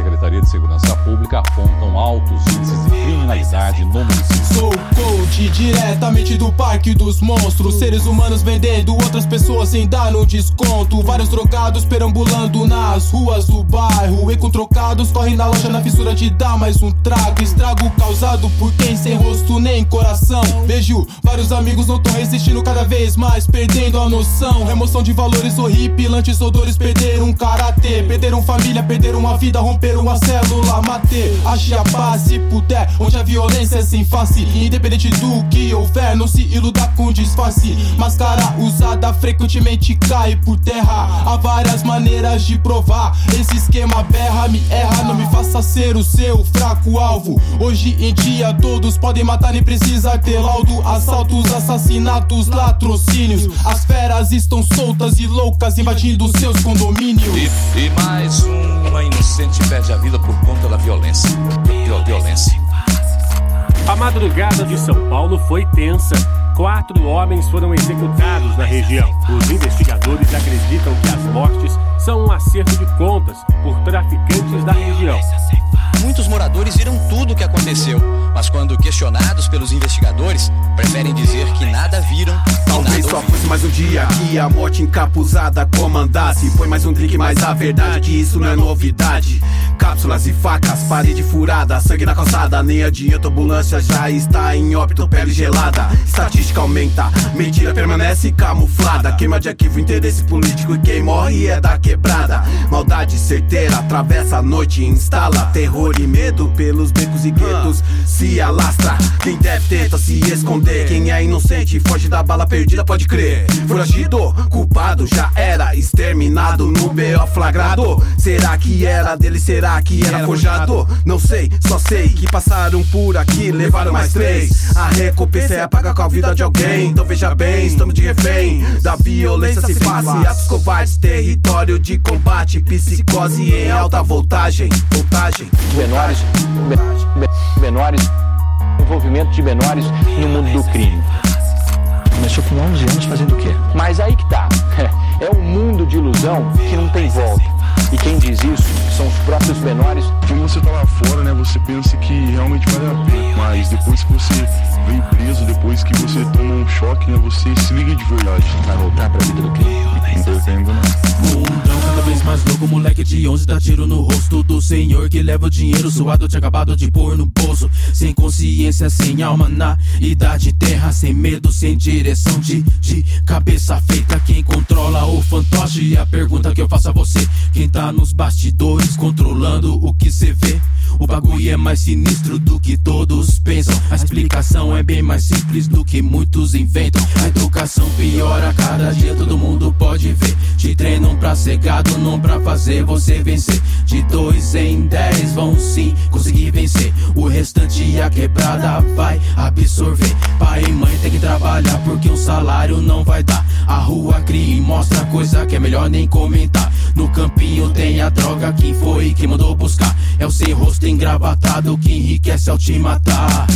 Secretaria de Segurança Pública apontam altos índices de criminalidade no município. Sou coach diretamente do Parque dos Monstros. Seres humanos vendendo outras pessoas sem dar no desconto. Vários drogados perambulando nas ruas do bairro. E com trocados correm na loja na fissura de dar mais um trago. Estrago por quem sem rosto nem coração. Vejo vários amigos não tão resistindo cada vez mais, perdendo a noção. Remoção de valores horripilantes, odores perderam um karatê. Perderam família, perderam a vida, romperam a célula. Matei, achei a paz se puder. Onde a violência é sem face. Independente do que houver, não se iluda com disfarce. Máscara usada frequentemente cai por terra. Há várias maneiras de provar. Esse esquema berra, me erra. Não me faça ser o seu fraco alvo. Hoje em dia todos podem matar, nem precisa ter laudo. Assaltos, assassinatos, latrocínios. As feras estão soltas e loucas invadindo seus condomínios. E, e mais uma inocente perde a vida por conta da violência. Violência. A madrugada de São Paulo foi tensa. Quatro homens foram executados na região. Os investigadores acreditam que as mortes são um acerto de contas por traficantes da região. Muitos moradores viram tudo o que aconteceu, mas quando questionados pelos investigadores, preferem dizer que nada viram. Talvez só fosse mais um dia que a morte encapuzada comandasse. Foi mais um drink, mas a verdade é que isso não é novidade. Cápsulas e facas, parede furada, sangue na calçada. Nem adianta, ambulância já está em óbito, pele gelada. Estatística aumenta, mentira permanece camuflada. Queima de arquivo, interesse político e quem morre é da quebrada. Maldade certeira, atravessa a noite e instala terror e medo pelos becos e guetos. Se alastra, quem deve tenta se esconder. Quem é inocente foge da bala perdida, pode crer. Foragido, culpado, já era exterminado no BO flagrado. Será que era dele? Será que era forjado? Não sei, só sei que passaram por aqui, levaram mais três. A recompensa é pagar com a vida de alguém. Então veja bem, estamos de refém da violência se passe. Atos covardes, território de combate, psicose em alta voltagem. Voltagem. Menores, me- menores, envolvimento de menores no mundo do crime. Começou com 11 anos fazendo o quê? Mas aí que tá. É um mundo de ilusão que não tem volta. E quem diz isso são os próprios menores. Quando você tá lá fora, né, você pensa que realmente vale a pena. Mas depois que você vem preso, depois que você toma um choque, né, você se liga de verdade. Vai voltar pra vida do crime? Não pretendo, não. Mais louco, moleque de 11 dá tiro no rosto do senhor que leva o dinheiro suado, tinha acabado de pôr no bolso. Sem consciência, sem alma na idade terra, sem medo, sem direção de, de cabeça feita. Quem controla o fantoche? E a pergunta que eu faço a você: quem tá nos bastidores controlando o que cê vê? O bagulho é mais sinistro do que todos pensam. A explicação é bem mais simples do que muitos inventam. A educação piora cada dia, todo mundo. Te treinam pra ser gado, não pra fazer você vencer. De dois em dez vão sim conseguir vencer. O restante a quebrada vai absorver. Pai e mãe tem que trabalhar porque o salário não vai dar. A rua cria e mostra coisa que é melhor nem comentar. No campinho tem a droga, quem foi que mandou buscar? É o sem rosto engravatado que enriquece ao te matar.